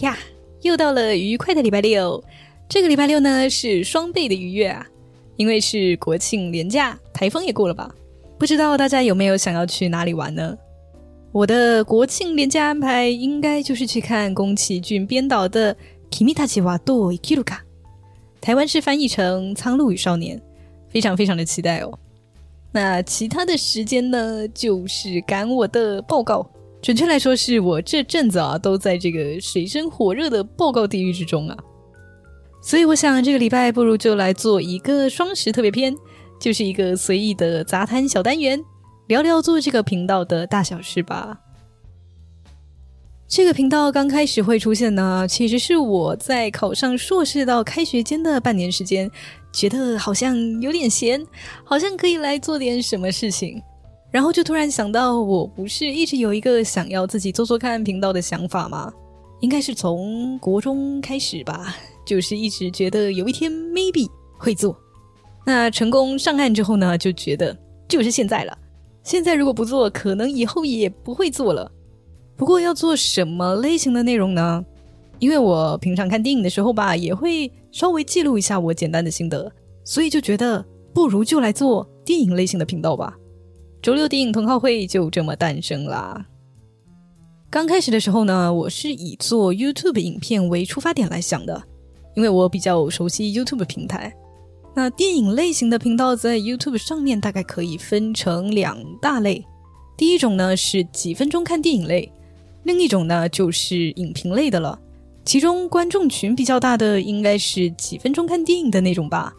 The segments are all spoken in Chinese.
呀，又到了愉快的礼拜六。这个礼拜六呢是双倍的愉悦啊，因为是国庆连假，台风也过了吧？不知道大家有没有想要去哪里玩呢？我的国庆连假安排应该就是去看宫崎骏编导的《Kimitachi wa do ikiruka》，台湾是翻译成《苍鹭与少年》，非常非常的期待哦。那其他的时间呢，就是赶我的报告。准确来说，是我这阵子啊，都在这个水深火热的报告地狱之中啊。所以我想，这个礼拜不如就来做一个双十特别篇，就是一个随意的杂谈小单元，聊聊做这个频道的大小事吧。这个频道刚开始会出现呢，其实是我在考上硕士到开学间的半年时间，觉得好像有点闲，好像可以来做点什么事情。然后就突然想到，我不是一直有一个想要自己做做看频道的想法吗？应该是从国中开始吧，就是一直觉得有一天 maybe 会做。那成功上岸之后呢，就觉得就是现在了。现在如果不做，可能以后也不会做了。不过要做什么类型的内容呢？因为我平常看电影的时候吧，也会稍微记录一下我简单的心得，所以就觉得不如就来做电影类型的频道吧。周六电影同好会就这么诞生啦。刚开始的时候呢，我是以做 YouTube 影片为出发点来想的，因为我比较熟悉 YouTube 平台。那电影类型的频道在 YouTube 上面大概可以分成两大类，第一种呢是几分钟看电影类，另一种呢就是影评类的了。其中观众群比较大的应该是几分钟看电影的那种吧，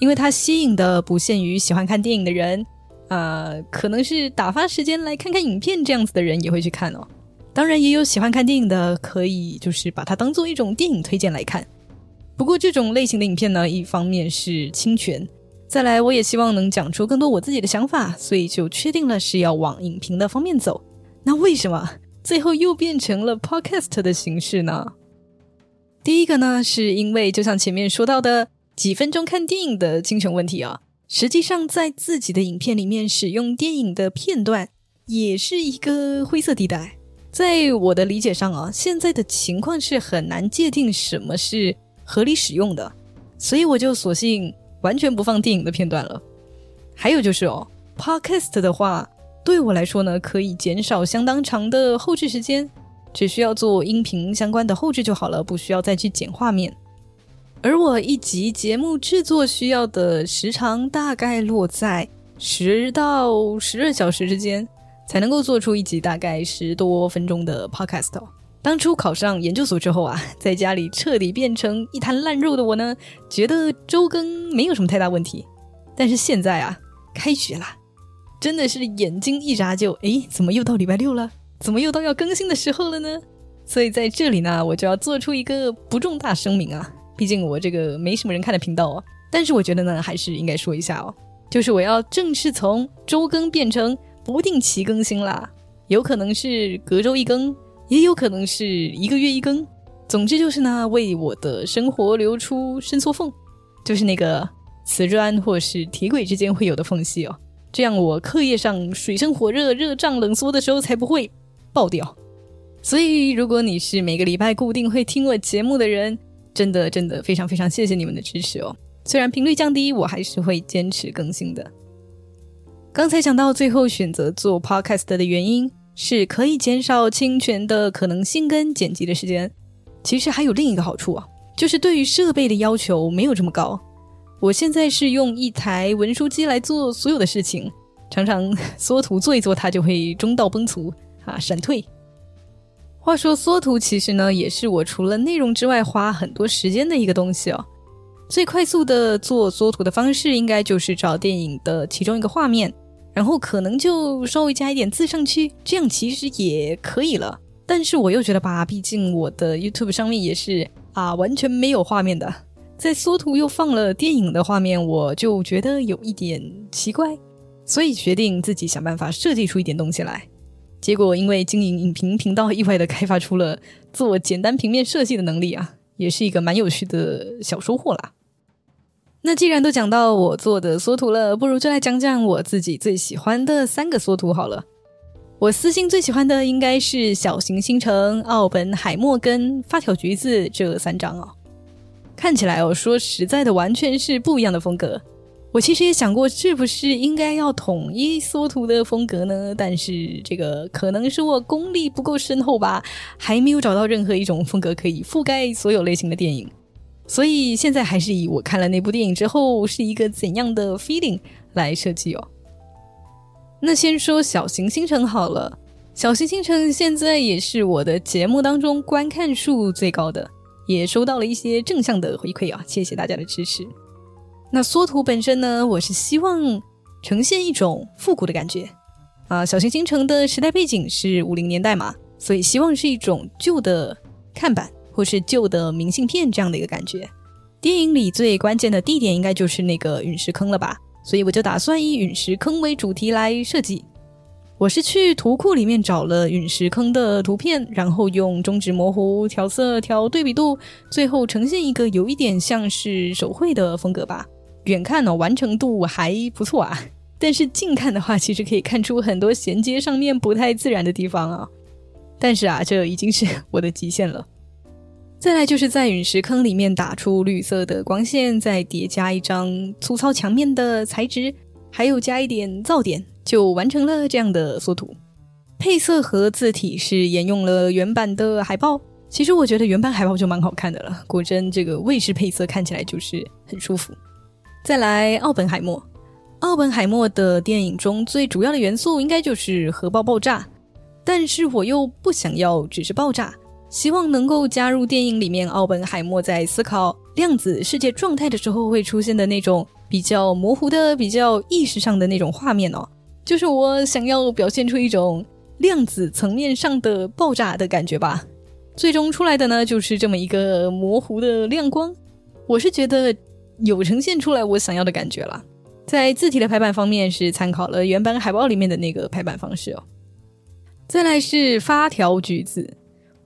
因为它吸引的不限于喜欢看电影的人。呃，可能是打发时间来看看影片这样子的人也会去看哦。当然，也有喜欢看电影的，可以就是把它当做一种电影推荐来看。不过，这种类型的影片呢，一方面是侵权，再来我也希望能讲出更多我自己的想法，所以就确定了是要往影评的方面走。那为什么最后又变成了 podcast 的形式呢？第一个呢，是因为就像前面说到的几分钟看电影的侵权问题啊。实际上，在自己的影片里面使用电影的片段，也是一个灰色地带。在我的理解上啊，现在的情况是很难界定什么是合理使用的，所以我就索性完全不放电影的片段了。还有就是哦，Podcast 的话，对我来说呢，可以减少相当长的后置时间，只需要做音频相关的后置就好了，不需要再去剪画面。而我一集节目制作需要的时长大概落在十到十二小时之间，才能够做出一集大概十多分钟的 podcast。当初考上研究所之后啊，在家里彻底变成一滩烂肉的我呢，觉得周更没有什么太大问题。但是现在啊，开学了，真的是眼睛一眨就，诶，怎么又到礼拜六了？怎么又到要更新的时候了呢？所以在这里呢，我就要做出一个不重大声明啊。毕竟我这个没什么人看的频道哦，但是我觉得呢，还是应该说一下哦，就是我要正式从周更变成不定期更新啦，有可能是隔周一更，也有可能是一个月一更，总之就是呢，为我的生活留出伸缩缝，就是那个瓷砖或是铁轨之间会有的缝隙哦，这样我课业上水深火热、热胀冷缩的时候才不会爆掉。所以，如果你是每个礼拜固定会听我节目的人，真的，真的非常非常谢谢你们的支持哦！虽然频率降低，我还是会坚持更新的。刚才讲到最后选择做 podcast 的原因是可以减少侵权的可能性跟剪辑的时间。其实还有另一个好处啊，就是对于设备的要求没有这么高。我现在是用一台文书机来做所有的事情，常常 缩图做一做，它就会中道崩殂啊，闪退。话说缩图其实呢，也是我除了内容之外花很多时间的一个东西哦。最快速的做缩图的方式，应该就是找电影的其中一个画面，然后可能就稍微加一点字上去，这样其实也可以了。但是我又觉得吧，毕竟我的 YouTube 上面也是啊，完全没有画面的，在缩图又放了电影的画面，我就觉得有一点奇怪，所以决定自己想办法设计出一点东西来。结果，因为经营影评频道，意外的开发出了做简单平面设计的能力啊，也是一个蛮有趣的小收获啦。那既然都讲到我做的缩图了，不如就来讲讲我自己最喜欢的三个缩图好了。我私心最喜欢的应该是小行星城、奥本海默跟发条橘子这三张哦。看起来哦，说实在的，完全是不一样的风格。我其实也想过，是不是应该要统一缩图的风格呢？但是这个可能是我功力不够深厚吧，还没有找到任何一种风格可以覆盖所有类型的电影。所以现在还是以我看了那部电影之后是一个怎样的 feeling 来设计哦。那先说小行星城好了，小行星城现在也是我的节目当中观看数最高的，也收到了一些正向的回馈啊，谢谢大家的支持。那缩图本身呢，我是希望呈现一种复古的感觉啊。小行星城的时代背景是五零年代嘛，所以希望是一种旧的看板或是旧的明信片这样的一个感觉。电影里最关键的地点应该就是那个陨石坑了吧，所以我就打算以陨石坑为主题来设计。我是去图库里面找了陨石坑的图片，然后用中指模糊调色调对比度，最后呈现一个有一点像是手绘的风格吧。远看呢，完成度还不错啊，但是近看的话，其实可以看出很多衔接上面不太自然的地方啊。但是啊，这已经是我的极限了。再来就是在陨石坑里面打出绿色的光线，再叠加一张粗糙墙面的材质，还有加一点噪点，就完成了这样的缩图。配色和字体是沿用了原版的海报。其实我觉得原版海报就蛮好看的了，果真这个卫士配色看起来就是很舒服。再来，奥本海默。奥本海默的电影中最主要的元素应该就是核爆爆炸，但是我又不想要只是爆炸，希望能够加入电影里面奥本海默在思考量子世界状态的时候会出现的那种比较模糊的、比较意识上的那种画面哦。就是我想要表现出一种量子层面上的爆炸的感觉吧。最终出来的呢，就是这么一个模糊的亮光。我是觉得。有呈现出来我想要的感觉了。在字体的排版方面是参考了原版海报里面的那个排版方式哦。再来是发条橘子，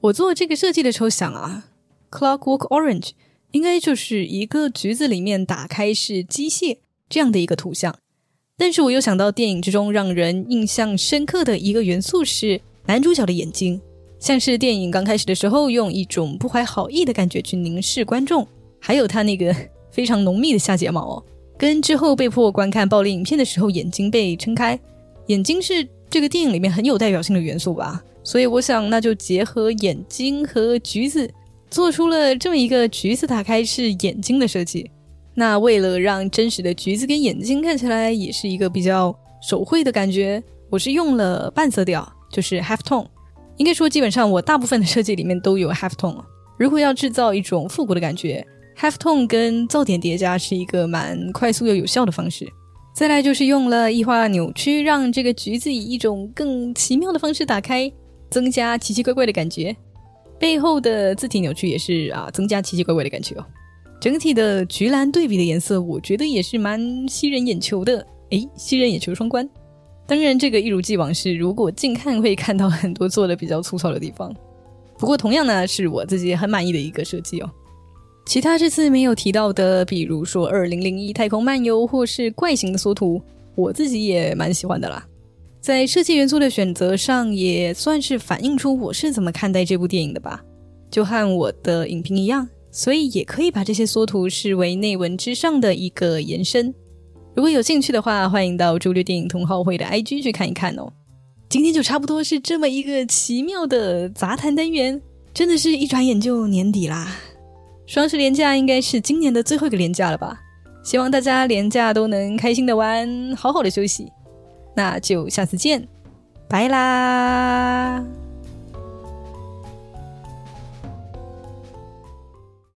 我做这个设计的时候想啊，Clockwork Orange 应该就是一个橘子里面打开是机械这样的一个图像。但是我又想到电影之中让人印象深刻的一个元素是男主角的眼睛，像是电影刚开始的时候用一种不怀好意的感觉去凝视观众，还有他那个。非常浓密的下睫毛哦，跟之后被迫观看暴力影片的时候眼睛被撑开，眼睛是这个电影里面很有代表性的元素吧，所以我想那就结合眼睛和橘子，做出了这么一个橘子打开是眼睛的设计。那为了让真实的橘子跟眼睛看起来也是一个比较手绘的感觉，我是用了半色调，就是 half tone。应该说基本上我大部分的设计里面都有 half tone。如果要制造一种复古的感觉。Half tone 跟噪点叠加是一个蛮快速又有效的方式。再来就是用了异化扭曲，让这个橘子以一种更奇妙的方式打开，增加奇奇怪怪的感觉。背后的字体扭曲也是啊，增加奇奇怪怪的感觉哦。整体的橘蓝对比的颜色，我觉得也是蛮吸人眼球的。诶，吸人眼球双关。当然，这个一如既往是如果近看会看到很多做的比较粗糙的地方。不过同样呢，是我自己很满意的一个设计哦。其他这次没有提到的，比如说《二零零一太空漫游》或是怪形的缩图，我自己也蛮喜欢的啦。在设计元素的选择上，也算是反映出我是怎么看待这部电影的吧。就和我的影评一样，所以也可以把这些缩图视为内文之上的一个延伸。如果有兴趣的话，欢迎到朱略电影同好会的 IG 去看一看哦。今天就差不多是这么一个奇妙的杂谈单元，真的是一转眼就年底啦。双十连假应该是今年的最后一个连假了吧？希望大家连假都能开心的玩，好好的休息。那就下次见，拜啦。